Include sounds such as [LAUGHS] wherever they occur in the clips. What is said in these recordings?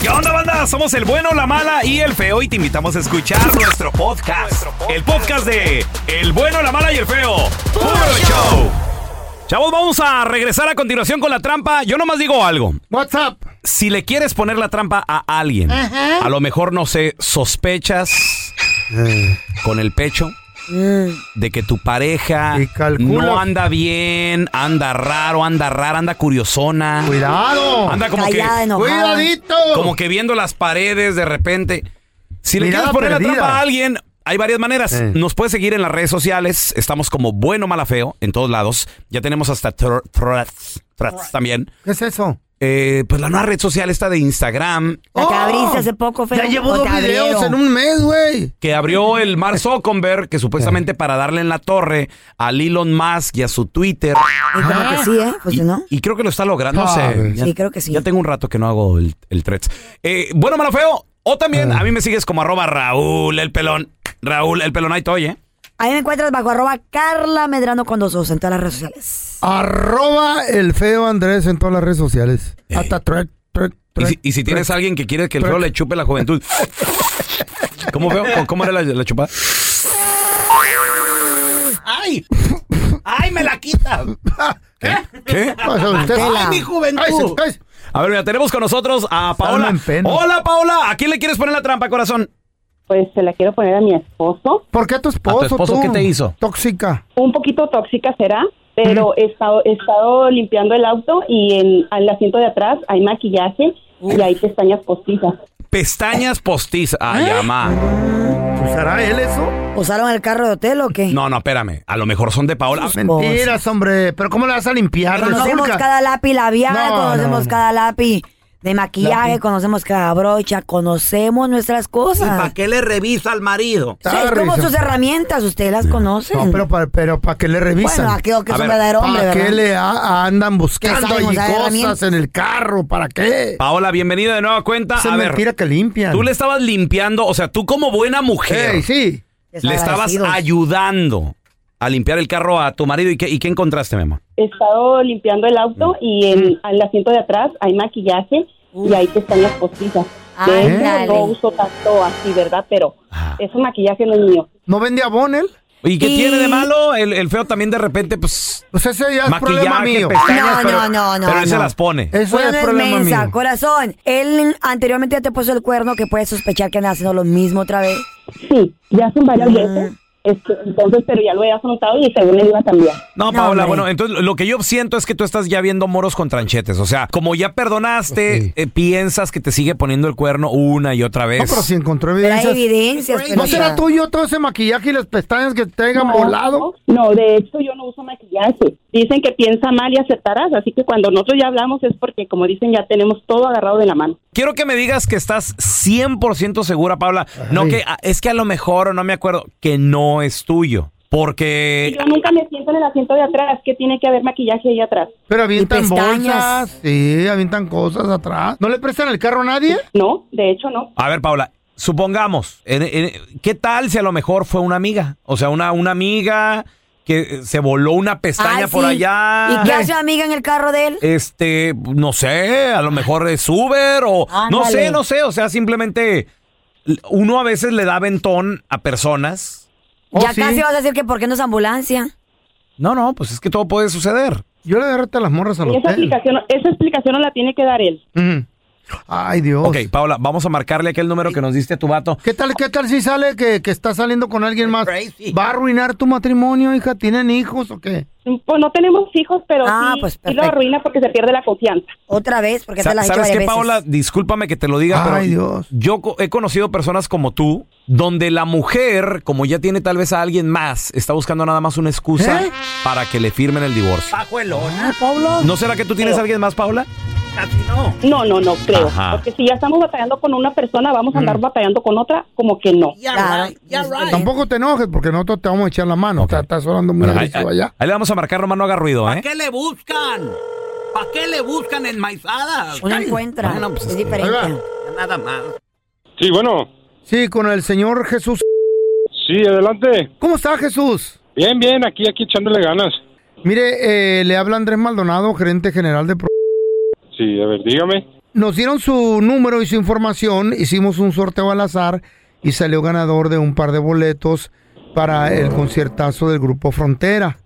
¿Qué onda, banda? Somos el bueno, la mala y el feo y te invitamos a escuchar nuestro podcast. El podcast de El bueno, la mala y el feo. ¡Puro show! Chavos, vamos a regresar a continuación con la trampa. Yo nomás digo algo. What's up? Si le quieres poner la trampa a alguien, a lo mejor, no sé, sospechas con el pecho de que tu pareja no anda bien, anda raro, anda rara, anda curiosona. Cuidado. Anda como que... Callada, enojada. Cuidadito. Como que viendo las paredes de repente. Si le Mirada quieres poner perdida. la trampa a alguien, hay varias maneras. Eh. Nos puedes seguir en las redes sociales. Estamos como bueno, mala, feo en todos lados. Ya tenemos hasta thr- threads, threads también. ¿Qué es eso? Eh, pues la nueva red social está de Instagram La que Oh, abriste hace poco, feo. Ya llevo dos te videos en un mes, güey. que abrió el Mark [LAUGHS] Zuckerberg, que supuestamente para darle en la torre a Elon Musk y a su Twitter. Y como que sí, ¿eh? Y, Funcionó. y creo que lo está logrando. No sé. Sabes. Ya- Sí, creo que sí. Ya tengo un rato que no hago el, el threads. Eh, bueno, malo, feo. O también a mí me sigues como arroba Raúl el pelón. Raúl el pelón, ahí estoy, ¿eh? Ahí me encuentras bajo arroba Carla Medrano con dos os en todas las redes sociales. Arroba el feo Andrés en todas las redes sociales. Eh. Hasta Y thread, si, y si tienes a alguien que quiere que el feo le chupe la juventud. ¿Cómo feo? ¿Cómo- ¿Cómo era la, la chupada? ¡Ay! ¡Ay, me la quita! ¿Qué? ¿Qué? Usted. Tela. ¡Ay, mi juventud! A ver, mira, tenemos con nosotros a Paola. Hola, Paola. ¿A quién le quieres poner la trampa, corazón? Pues se la quiero poner a mi esposo. ¿Por qué a tu esposo? ¿A tu esposo tú? qué te hizo? Tóxica. Un poquito tóxica será, pero he, estado, he estado limpiando el auto y en el asiento de atrás hay maquillaje y hay pestañas postizas. Pestañas postizas. Ay, ama. ¿Pues ¿Será él eso? ¿Usaron el carro de hotel o qué? No, no, espérame. A lo mejor son de Paola. Mentiras, hombre. ¿Pero cómo le vas a limpiar? Conocemos cada lápiz labial, No, conocemos no, no. cada lápiz de maquillaje, conocemos cada brocha, conocemos nuestras cosas. qué le revisa al marido? Sea, es como sus herramientas, ustedes las conocen. No, pero para pero pa qué le revisan. bueno, aquello que A es un ver, verdadero hombre, ¿Para qué le a- andan buscando allí usar cosas en el carro? ¿Para qué? Paola, bienvenida de nueva cuenta. Esa a es ver, mentira que limpian. tú le estabas limpiando, o sea, tú como buena mujer, sí. le estabas ayudando a limpiar el carro a tu marido. ¿Y qué, y qué encontraste, mi amor? He estado limpiando el auto y en el asiento de atrás hay maquillaje y hay pestañas postizas. De hecho, Ándale. no uso tanto así, ¿verdad? Pero Ah. ese maquillaje no es mío. ¿No vende abón él? ¿Y qué Y- tiene de malo? El, el feo también de repente, pues, Pues ese ya es problema maquillaje, mío. pestañas, No, pero, no, no, no, pero él se no. las pone. Eso Bueno, ya es es problema mensa, mío. corazón. Él anteriormente ya te puso el cuerno que puedes sospechar que anda haciendo lo mismo otra vez. Sí, ya son varias Mm. veces. Este, entonces, pero ya lo he afrontado y según él iba a cambiar. No, No, Paola, hombre. bueno, entonces lo que yo siento es que tú estás ya viendo moros con tranchetes. O sea, como ya perdonaste, Sí. eh, piensas que te sigue poniendo el cuerno una y otra vez. No, pero si encontró Pero hay evidencias. evidencias. ¿No será ya- tuyo todo ese maquillaje y las pestañas que te hayan volado? No, de hecho yo no uso maquillaje. Dicen que piensa mal y aceptarás, así que cuando nosotros ya hablamos es porque, como dicen, ya tenemos todo agarrado de la mano. Quiero que me digas que estás 100% segura, Paula. No Ay. que ah, es que a lo mejor, o no me acuerdo, que no es tuyo. Porque... Yo nunca me siento en el asiento de atrás, que tiene que haber maquillaje ahí atrás. Pero avientan bolsas, sí, avientan cosas atrás. ¿No le prestan el carro a nadie? No, de hecho no. A ver, Paula, supongamos, en- en- ¿qué tal si a lo mejor fue una amiga? O sea, una, una amiga que se voló una pestaña Ay, por sí. allá. ¿Y qué hace amiga en el carro de él? Este, no sé, a lo mejor es Uber o no Ándale. sé, no sé, o sea, simplemente uno a veces le da ventón a personas. Oh, ya sí. casi vas a decir que por qué no es ambulancia. No, no, pues es que todo puede suceder. Yo le derrete a las morras al Y esa explicación, esa explicación no la tiene que dar él. Ay, Dios. Ok, Paula, vamos a marcarle aquel número que nos diste a tu vato. ¿Qué tal, qué tal si sale que, que está saliendo con alguien más? Crazy. ¿Va a arruinar tu matrimonio, hija? ¿Tienen hijos o qué? Pues no tenemos hijos, pero Ah, sí, pues, sí lo arruina porque se pierde la confianza. Otra vez, porque Sa- te la ¿Sabes qué, veces. Paula? Discúlpame que te lo diga, Ay, pero Dios. yo he conocido personas como tú, donde la mujer, como ya tiene tal vez a alguien más, está buscando nada más una excusa ¿Eh? para que le firmen el divorcio. Pajuelona, Pablo. ¿No será que tú tienes a alguien más, Paula? Casi no. No, no, no creo. Ajá. Porque si ya estamos batallando con una persona, vamos a andar Mm. batallando con otra, como que no. Ya Claro, right, ya es right. Tampoco te enojes porque nosotros te vamos a echar la mano. Ok. Estás- Estás hablando muy Bueno, ahí, allá. ahí le vamos a marcar, nomás no haga ruido, ¿eh? ¿Para qué le buscan? ¿Para qué le buscan enmaizadas? Uno encuentra. bueno, pues es diferente. Nada más. Sí, bueno. Sí, con el señor Jesús. Sí, adelante. ¿Cómo está Jesús? Bien, bien, aquí, aquí echándole ganas. Mire, eh, le habla Andrés Maldonado, gerente general de... Sí, a ver, dígame. Nos dieron su número y su información, hicimos un sorteo al azar y salió ganador de un par de boletos para el conciertazo del Grupo Frontera.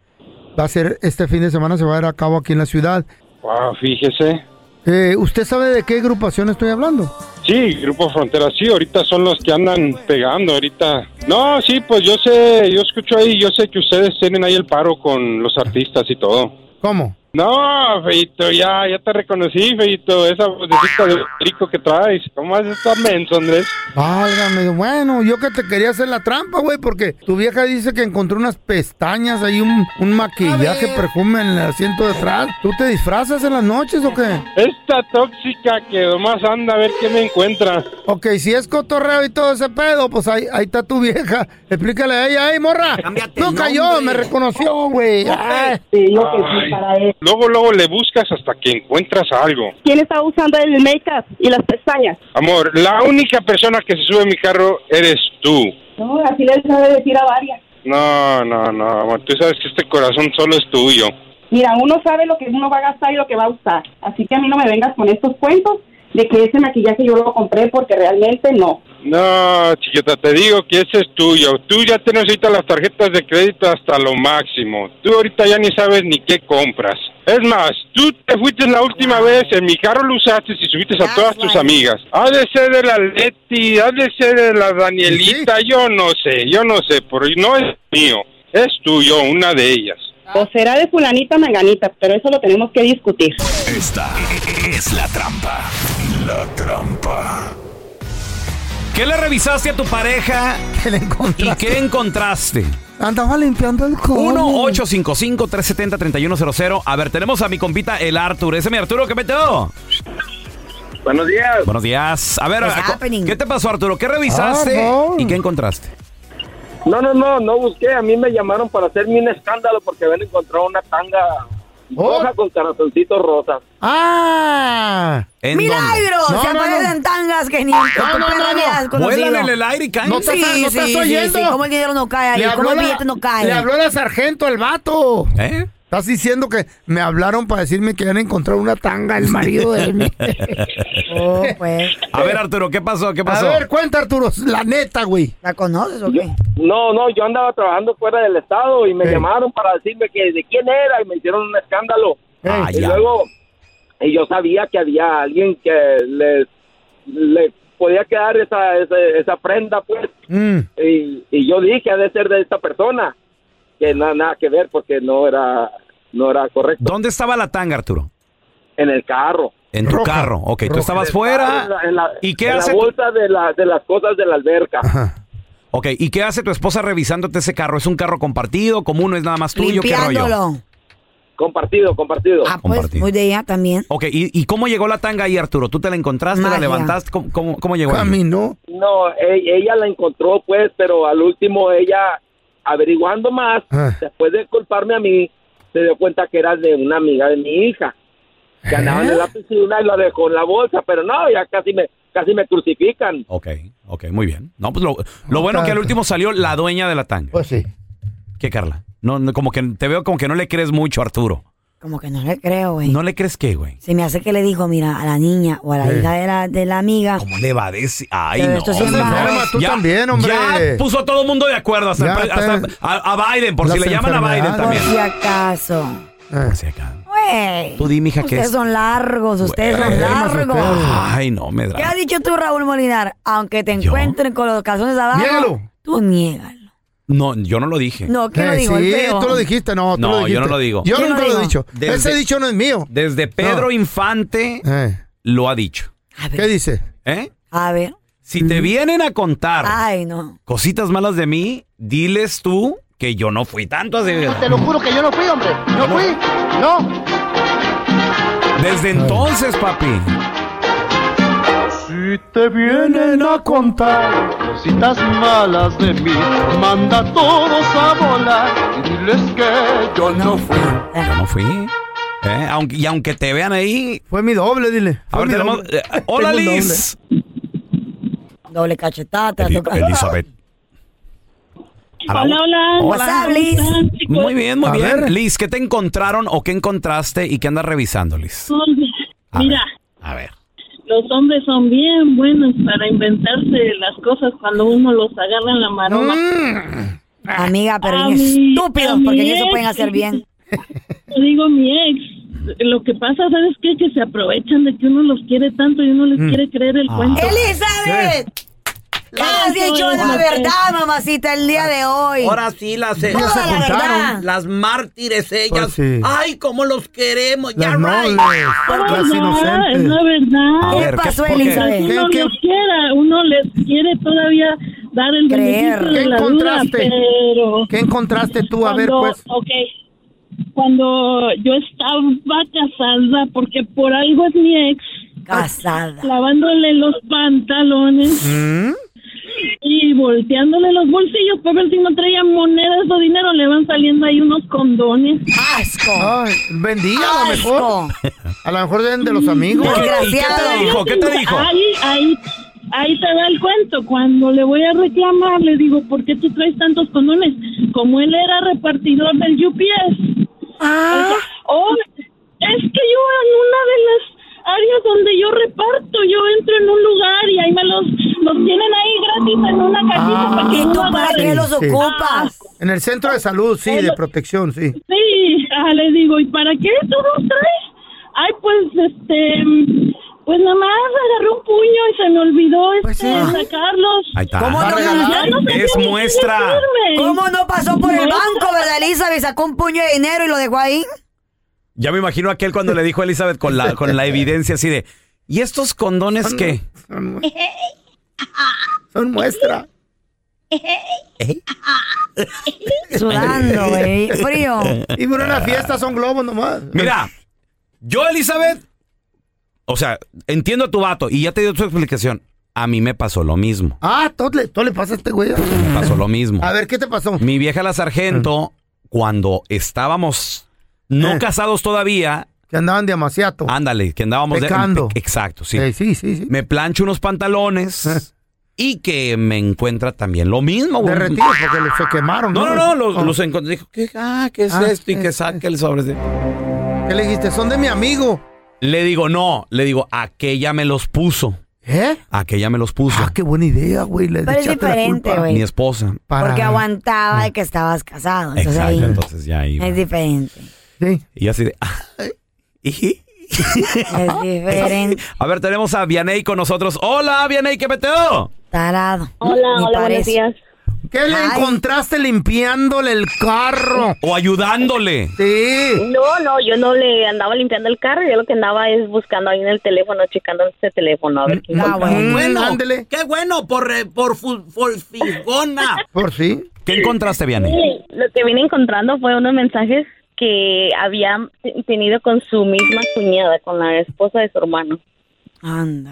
Va a ser este fin de semana, se va a dar a cabo aquí en la ciudad. Wow, fíjese. Eh, ¿Usted sabe de qué agrupación estoy hablando? Sí, Grupo Frontera, sí, ahorita son los que andan pegando, ahorita. No, sí, pues yo sé, yo escucho ahí, yo sé que ustedes tienen ahí el paro con los artistas y todo. ¿Cómo? No, Feito, ya, ya te reconocí, Feito, esa vocecita de rico que traes. ¿Cómo has estado menso, Andrés? Válgame, bueno, yo que te quería hacer la trampa, güey, porque tu vieja dice que encontró unas pestañas, ahí un, un maquillaje, perfume en el asiento de atrás. ¿Tú te disfrazas en las noches o qué? Esta tóxica que nomás anda a ver qué me encuentra. Ok, si es cotorreo y todo ese pedo, pues ahí, ahí está tu vieja. Explícale a ella, ¡ay, morra! Cámbiate No cayó, nombre. me reconoció, güey. Ay. Te digo que sí, para él. Luego, luego le buscas hasta que encuentras algo. ¿Quién está usando el make-up y las pestañas? Amor, la única persona que se sube a mi carro eres tú. No, así le sabe decir a varias. No, no, no, amor, tú sabes que este corazón solo es tuyo. Mira, uno sabe lo que uno va a gastar y lo que va a usar. Así que a mí no me vengas con estos cuentos de que ese maquillaje yo lo compré porque realmente no. No, chiquita, te digo que ese es tuyo. Tú ya te necesitas las tarjetas de crédito hasta lo máximo. Tú ahorita ya ni sabes ni qué compras. Es más, tú te fuiste la última vez, en mi carro lo usaste y subiste a todas tus amigas. Ha de ser de la Leti, ha de ser de la Danielita, yo no sé, yo no sé, pero no es mío. Es tuyo, una de ellas. O será de fulanita manganita, pero eso lo tenemos que discutir. Esta es la trampa. La trampa. ¿Qué le revisaste a tu pareja ¿Qué le y encontraste? qué encontraste? Andaba limpiando el codo. 1-855-370-3100. A ver, tenemos a mi compita el Arthur. Ese es mi Arturo, ¿qué metió? Buenos días. Buenos días. A ver, a-? ¿qué te pasó, Arturo? ¿Qué revisaste Ah, no. y qué encontraste? No, no, no, no busqué. A mí me llamaron para hacerme un escándalo porque habían encontrado una tanga Oh. roja con corazoncitos rosas. ¡Ah! ¿En ¡Milagro! No, Se no, aparecen tangas que ni no, no, no. en el aire y caen. No estás- Sí, no estás sí, sí, oyendo. sí. ¿Cómo el dinero no cae ahí? Le ¿Cómo habló, el la, billete no cae? le habló la sargento al vato. ¿Eh? Estás diciendo que me hablaron para decirme que habían encontrado una tanga el marido de él. [LAUGHS] Oh, pues. A ver, Arturo, ¿qué pasó? ¿Qué A pasó? ver, cuenta, Arturo, la neta, güey. ¿La conoces o qué? No, no, yo andaba trabajando fuera del estado y me llamaron para decirme que de quién era y me hicieron un escándalo. Ah, y ya. luego, y yo sabía que había alguien que les, le podía quedar esa, esa, esa prenda, pues. Mm. Y, y yo dije, ha de ser de esta persona. Que nada, nada que ver porque no era, no era correcto. ¿Dónde estaba la tanga, Arturo? En el carro. En tu Roja. carro. Ok, tú Roja. estabas En fuera. la- en la- ¿Y qué en hace? la bolsa de, la, de las cosas de la alberca. Ajá. Ok, ¿y qué hace tu esposa revisándote ese carro? ¿Es un carro compartido? ¿Común? ¿Es nada más tuyo? ¿Qué rollo? Compartido, compartido. Ah, pues, Compartido. muy de ella también. Ok, ¿y, y cómo llegó la tanga ahí, Arturo? ¿Tú te la encontraste, la levantaste? ¿Cómo, cómo, cómo llegó ahí? Caminó. No, e- ella la encontró, pues, pero al último ella averiguando más, Ah. después de culparme a mí, se dio cuenta que era de una amiga de mi hija. Que andaban en la piscina y la dejó en la bolsa, pero no, ya casi me, casi me crucifican. Ok, ok, muy bien. No, pues lo, lo bueno que al último salió la dueña de la tanga. Pues sí. ¿Qué, Carla? No, no, como que te veo como que no le crees mucho, Arturo. Como que no le creo, güey. ¿No le crees qué, güey? Se me hace que le dijo, mira, a la niña o a la Eh. hija de la, de la amiga. ¿Cómo le va a decir? Ay, Pero no. esto sí hombre. malo. Tú también, hombre. Ya puso a todo el mundo de acuerdo, hasta, Ya el a, a Biden, por si le llaman a Biden enfermedades. Por también. si acaso. Por si acá. Güey. Tú dime, hija, ¿qué Ustedes es? son largos, ustedes son largos. Ay, no, me ¿Qué da. has dicho tú, Raúl Molinar? Aunque te encuentren con los calzones abajo, Niégalo. tú niégalo. No, yo no lo dije. No, ¿quién lo Eh? El sí, feo. tú lo dijiste, no. tú No, lo yo no lo digo. Yo ¿Quién nunca lo lo he dicho. Desde- Ese dicho no es mío. Desde Pedro Infante Eh, lo ha dicho. A ver, ¿Qué dice? ¿Eh? a ver. Si te vienen a contar Ay, no. cositas malas de mí, diles tú que yo no fui tanto así. Te lo juro que yo no fui, hombre. No fui. No. Desde entonces, papi. Te vienen a contar cositas malas de mí, manda a todos a volar y diles que yo no fui. Yo no fui. ¿Eh? Aunque, y aunque te vean ahí. Fue mi doble, dile. A ver, tenemos. doble. eh, hola, Tengo Liz. Doble cachetada. te Eli- toca. Elizabeth. Hola, hola. Up, Liz? Muy bien, muy A bien. ver. Liz, ¿qué te encontraron o qué encontraste y qué andas revisando, Liz? A Mira, ver, A ver. Los hombres son bien buenos para inventarse las cosas cuando uno los agarra en la maroma. Mm. Amiga, pero bien mi- estúpidos, porque eso ex. pueden hacer bien. Te digo mi ex. Lo que pasa, ¿sabes qué? Que se aprovechan de que uno los quiere tanto y uno les Mm. quiere creer el Ah. cuento. ¡Elizabeth! ¿Qué has dicho es la verdad, mamacita, el día de hoy? Ahora sí, las, Toda la verdad. las mártires ellas. Pues sí. Ay, cómo los queremos. Ya, Las right. nobles. No, Las no, es inocentes. la verdad. A ¿Qué ver, pasó, qué? Elizabeth? uno ¿Qué- los quiera, uno les quiere todavía dar el Creer. beneficio de ¿Qué la duda, encontraste? pero ¿Qué encontraste tú? A ver, cuando, pues. ok, cuando yo estaba casada, porque por algo es mi ex, Casada. lavándole los pantalones ¿Mm? Y volteándole los bolsillos para ver si no traía monedas o dinero, le van saliendo ahí unos condones. ¡Asco! Ay, vendía a lo mejor. A lo mejor de, de los amigos. ¿Y qué te dijo? ¿Qué te dijo? Ahí, ahí, ahí te da el cuento. Cuando le voy a reclamar, le digo, ¿por qué tú traes tantos condones? Como él era repartidor del UPS. Ah, Oh, es que yo en una de las áreas donde yo reparto, yo entro en un lugar y ahí me los, los tienen ahí gratis en una cajita para que ¿y tú para qué los Sí. ocupas? En el centro de salud, sí, de protección, sí. Sí, ah, le digo, ¿y para qué tú los traes? Ay, pues, este, pues nada más agarré un puño y se me olvidó Pues este, sí. sacarlos. Ahí está. ¿Cómo ¿Va a no, regalar? Ya no sé Es muestra. ¿Cómo no pasó por el banco, verdad, Elizabeth? Sacó un puño de dinero y lo dejó ahí. Ya me imagino aquel cuando le dijo a Elizabeth con la, con la evidencia así de. ¿Y estos condones qué? Son, mu- son muestra. [LAUGHS] Sudando, güey. Frío. Y por una fiesta son globos nomás. Mira, yo, Elizabeth. O sea, entiendo a tu vato y ya te dio tu explicación. A mí me pasó lo mismo. Ah, todo le, todo le pasa a este güey. Me pasó lo mismo. A ver, ¿qué te pasó? Mi vieja la sargento, cuando estábamos no Eh. casados todavía, Que andaban de amaciato. ándale, que andábamos de- Pecando. exacto, sí. Eh, sí, sí, sí. Me plancho unos pantalones y que me encuentra también lo mismo, güey. Derretidos porque se quemaron. No, no, no, los, Oh. los encontré. Dijo, ¿qué, ah, ¿qué es Ah, esto? Y que saque el sobre. ¿Qué le dijiste? Son de mi amigo. Le digo, no, le digo, aquella me los puso. ¿Eh? Aquella me los puso. Ah, qué buena idea, güey. Le Pero es diferente, güey. Mi esposa. Para- Porque aguantaba de que estabas casado. Entonces Exacto, ahí entonces ya iba. es diferente. Sí. Y así de. "Ay". [LAUGHS] Es diferente. [LAUGHS] A ver, tenemos a Vianey con nosotros. Hola, Vianey, ¿qué peteo? Tarado. Hola, Ni hola, buenos parece. días. ¿Qué le Ay. encontraste limpiándole el carro? O ayudándole. Sí. No, no, yo no le andaba limpiando el carro, yo lo que andaba es buscando ahí en el teléfono, checando este teléfono, a ver qué Ah, encontraba. bueno. Bueno, ándele. qué bueno por, eh, por, fu- por figona. Por sí. ¿Qué encontraste, Vianey? Sí, lo que vine encontrando fue unos mensajes que había tenido con su misma cuñada, con la esposa de su hermano. Anda.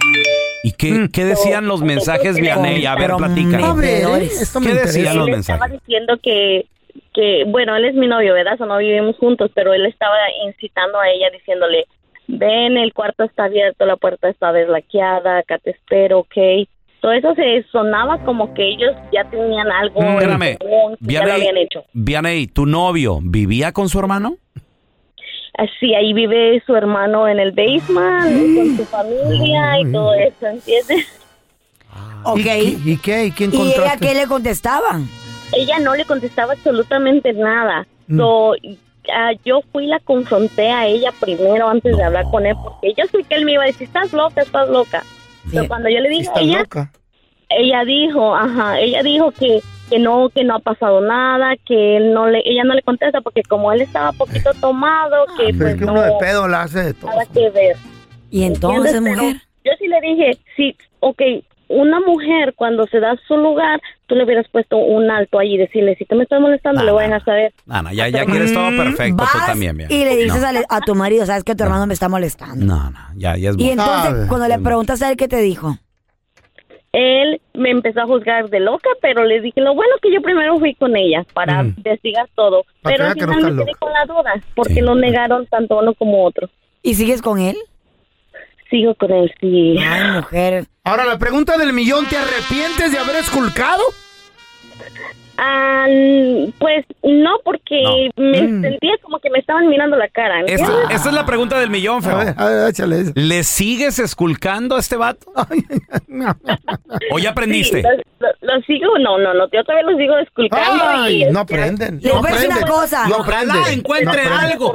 ¿Y qué, qué decían los mensajes, Vianey? A ver, platica. A ver, esto me ¿Qué decían los Él estaba mensajes? diciendo que, que, bueno, él es mi novio, ¿verdad? O no vivimos juntos, pero él estaba incitando a ella diciéndole, ven, el cuarto está abierto, la puerta está deslaqueada, acá te espero, ¿ok? Todo eso se sonaba como que ellos ya tenían algo en Espérame, común, que ya lo habían hecho. Vianey, ¿tu novio vivía con su hermano? Así, ahí vive su hermano en el basement, con su familia y todo eso, ¿entiendes? Ok. ¿Y, y qué? ¿Y quién ¿Y ella qué le contestaba? ella no le contestaba absolutamente nada. Mm. So, ah, yo fui y la confronté a ella primero antes de hablar con él, porque yo sé que él me iba a decir, estás loca, estás loca. Pero cuando yo le dije a ella, loca. ella dijo, ajá, ella dijo que, que no, que no ha pasado nada, que él no le, ella no le contesta porque como él estaba poquito tomado, que Pero pues es que no, uno de pedo la hace de todo. nada que ver. Y entonces, ¿Entiendes? Pero mujer. Yo sí le dije, sí, ok, una mujer cuando se da su lugar, tú le hubieras puesto un alto ahí y decirle, si tú me estás molestando, le voy a dejar saber. Ana, ya, ya quieres todo perfecto, tú también, bien. y le dices No. a, a tu marido, sabes que tu hermano me está molestando. No, no, ya, ya es Y mucho. entonces, cuando le preguntas a él, ¿qué te dijo? Él me empezó a juzgar de loca, pero le dije, lo bueno que yo primero fui con ella para Mm. investigar todo. Para Pero que al que no final me quedé con la duda, porque lo negaron tanto uno como otro. ¿Y sigues con él? Sigo con él, sí. Ay, mujer. Ahora, la pregunta del millón, ¿te arrepientes de haber esculcado? Ah, pues no, porque me sentía como que me estaban mirando la cara. Esta, es la pregunta del millón, feo. A ver, échale esa. ¿Le sigues esculcando a este vato? [LAUGHS] ¿O ya aprendiste? Sí, lo, lo- lo sigo, no, no, no, yo todavía lo sigo esculcando. Ay, y, no aprenden. Les no voy a decir una cosa. No Ojalá aprenden, encuentre no aprenden. algo.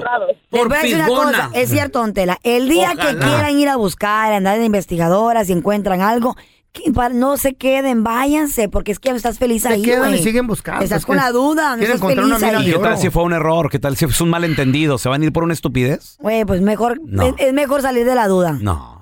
Les voy a decir una cosa, es cierto, don Tela, el día que quieran ir a buscar, andar de investigadoras y encuentran algo, no se queden, váyanse, porque es que estás feliz Se ahí, quedan y siguen buscando, Estás es con la duda, no quieren estás encontrar una feliz mina ahí. de ¿Qué tal si fue un error? ¿Qué tal si es un malentendido? ¿Se van a ir por una estupidez? Güey, pues mejor, No. es, es mejor salir de la duda. No.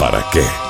¿para qué?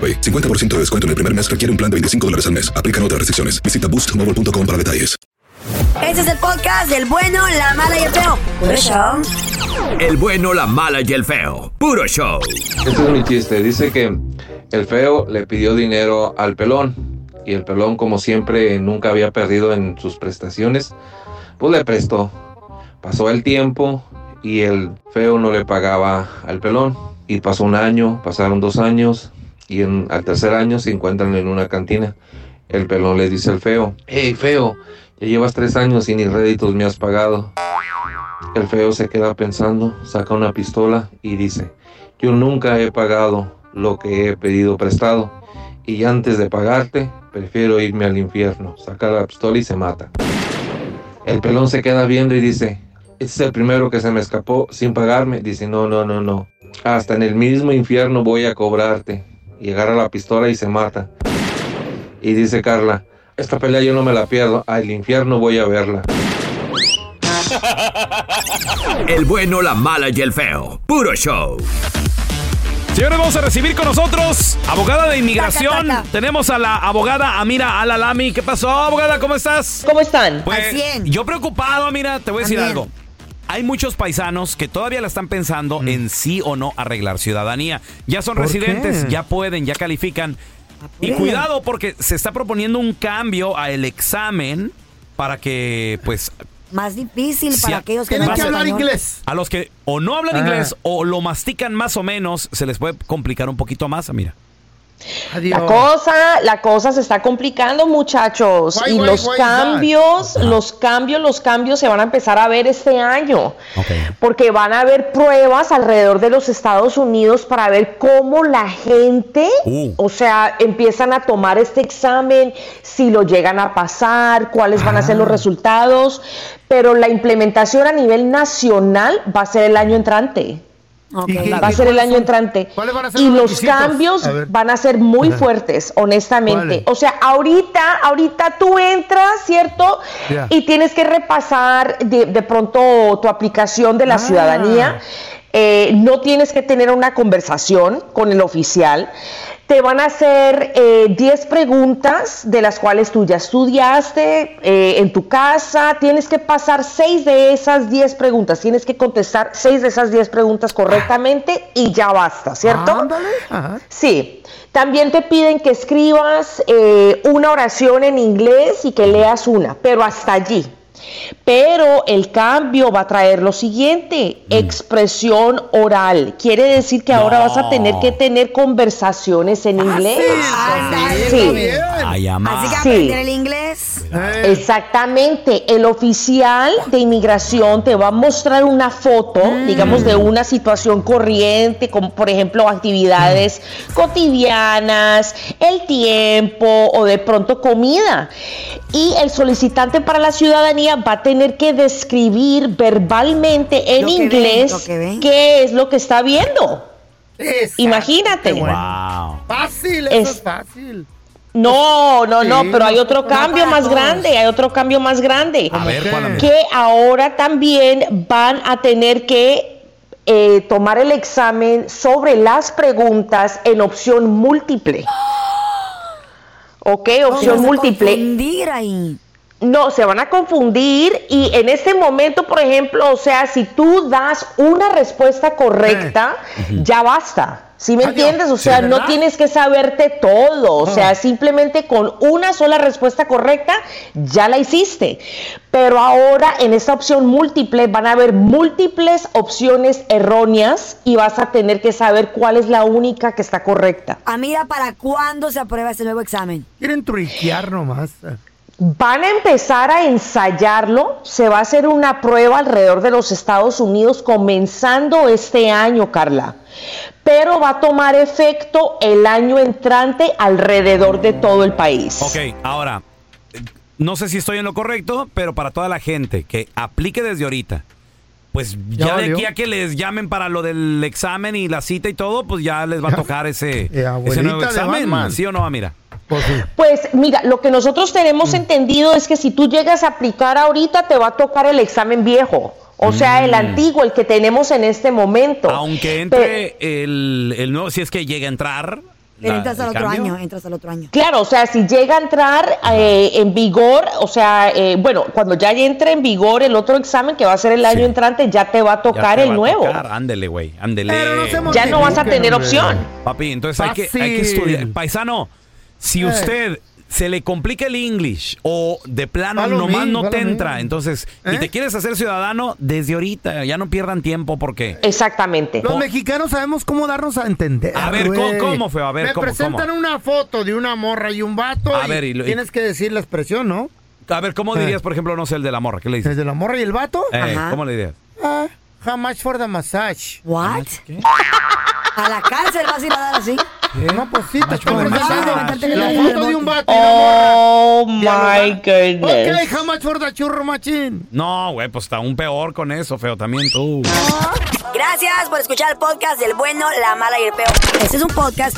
AroPay. 50% de descuento en el primer mes requiere un plan de 25 dólares al mes. Aplican otras restricciones. Visita boostmobile.com para detalles. Este es el podcast del bueno, la mala y el feo. Por eso. El bueno, la mala y el feo. Puro show. Este es mi chiste. Dice que el feo le pidió dinero al pelón y el pelón, como siempre, nunca había perdido en sus prestaciones, pues le prestó. Pasó el tiempo y el feo no le pagaba al pelón. Y pasó un año, pasaron dos años y en, al tercer año se encuentran en una cantina. El pelón le dice al feo, hey feo, ya llevas tres años y ni réditos me has pagado. El feo se queda pensando, saca una pistola y dice, yo nunca he pagado lo que he pedido prestado y antes de pagarte prefiero irme al infierno. Saca la pistola y se mata. El pelón se queda viendo y dice, este es el primero que se me escapó sin pagarme. Dice, no, no, no, no. Hasta en el mismo infierno voy a cobrarte. Y agarra la pistola y se mata. Y dice Carla, esta pelea yo no me la pierdo. Al infierno voy a verla. [LAUGHS] El bueno, la mala y el feo. Puro show. Señores, vamos a recibir con nosotros abogada de inmigración. Taca, taca. Tenemos a la abogada Amira Alalami. ¿Qué pasó, abogada? ¿Cómo estás? ¿Cómo están? Pues, Al yo preocupado, mira, te voy a decir También. algo. Hay muchos paisanos que todavía la están pensando en sí o no arreglar ciudadanía. Ya son ¿Por residentes, qué? ya pueden, ya califican. Y Apúrenle. cuidado porque se está proponiendo un cambio al examen para que, pues, Más difícil para a- aquellos que Tienen no que hablar español. inglés. a los que o no hablan Ah. inglés o lo mastican más o menos, se les puede complicar un poquito más, mira. Adiós. La cosa, la cosa se está complicando, muchachos. Y los cambios, los cambios, los cambios se van a empezar a ver este año. Porque van a haber pruebas alrededor de los Estados Unidos para ver cómo la gente, Uh. o sea, empiezan a tomar este examen, si lo llegan a pasar, cuáles van a ser los Ah. resultados. Pero la implementación a nivel nacional va a ser el año entrante. Ok. ¿Y qué- Va a ser el año entrante. ¿Cuáles van a ser Y los cambios van a ser muy Ajá. fuertes, honestamente. O sea, ahorita, ahorita tú entras, ¿cierto? Y tienes que repasar de, de pronto tu aplicación de la Ah. ciudadanía. Eh, no tienes que tener una conversación con el oficial. Te van a hacer eh, 10 preguntas de las cuales tú ya estudiaste eh, en tu casa. Tienes que pasar 6 de esas 10 preguntas. Tienes que contestar 6 de esas 10 preguntas correctamente y ya basta, ¿cierto? Ándale. Ajá. Sí. También te piden que escribas eh, una oración en inglés y que leas una, pero hasta allí. Pero el cambio va a traer lo siguiente, expresión oral. Quiere decir que ahora vas a tener que tener conversaciones en inglés. Ándale. Sí. Así que Sí. aprender el inglés. Eh, Exactamente, el oficial de inmigración te va a mostrar una foto, digamos, de una situación corriente, como por ejemplo actividades cotidianas, el tiempo o de pronto comida. Y el solicitante para la ciudadanía va a tener que describir verbalmente en inglés qué es lo que está viendo. exacto. Imagínate. Bueno. Wow. Fácil, eso es, Es- fácil. No, no, no, Sí, pero hay otro cambio más grande, hay otro cambio más grande. A ver, ¿cuál, amiga? que ahora también van a tener que eh, tomar el examen sobre las preguntas en opción múltiple. ¿Ok? Opción múltiple. confundir ahí. No, se van a confundir y en este momento, por ejemplo, o sea, si tú das una respuesta correcta, ya basta. ¿Sí me Adiós. entiendes? O Sí, sea, no tienes que saberte todo. O Ah. sea, simplemente con una sola respuesta correcta, ya la hiciste. Pero ahora en esta opción múltiple van a haber múltiples opciones erróneas y vas a tener que saber cuál es la única que está correcta. Amiga, ¿para cuándo se aprueba ese nuevo examen? Quieren triquear nomás. Van a empezar a ensayarlo, se va a hacer una prueba alrededor de los Estados Unidos comenzando este año, Carla, pero va a tomar efecto el año entrante alrededor de todo el país. Ok, ahora, no sé si estoy en lo correcto, pero para toda la gente que aplique desde ahorita, pues Ya ya, de aquí a que les llamen para lo del examen y la cita y todo, pues ya les va a tocar ese, Eh, ese nuevo examen. ¿Sí o no, mira? Pues sí. Pues mira, lo que nosotros tenemos entendido es que si tú llegas a aplicar ahorita, te va a tocar el examen viejo. O sea, el Mm. antiguo, el que tenemos en este momento. Aunque entre el, el nuevo, si es que llega a entrar. Pero entras al otro cambio. año, entras al otro año. Claro, o sea, si llega a entrar eh, en vigor, o sea, eh, bueno, cuando ya entre en vigor el otro examen que va a ser el año entrante, ya te va a Ya tocar te el va a nuevo. tocar, Ándele, güey, ándele. Pero no se Ya no vas a tener hombre. opción. Papi, entonces hay que, hay que estudiar. Paisano, si Eh. usted se le complica el English o de plano Follow nomás me, no te me. entra, entonces, y ¿Eh? te quieres hacer ciudadano desde ahorita, ya no pierdan tiempo porque... Exactamente. Los mexicanos sabemos cómo darnos a entender. A ver. ¿cómo- cómo, feo? A ver, Me ¿cómo, presentan cómo? una foto de una morra y un vato. A y ver, y lo- y- tienes que decir la expresión, ¿no? A ver, ¿cómo Eh. dirías, por ejemplo, no sé, el de la morra? ¿Qué le dices? Desde la morra y el vato. Eh, Ajá. ¿Cómo le dirías? Ah, how much for the massage? What? A la cárcel vas a ir a dar así. No, pues sí, te estoy la foto de un vato. Oh my goodness. Ok, how much for the churro machín? No, güey, pues está un peor con eso, feo, también tú. Gracias por escuchar el podcast del bueno, la mala y el peor. Este es un podcast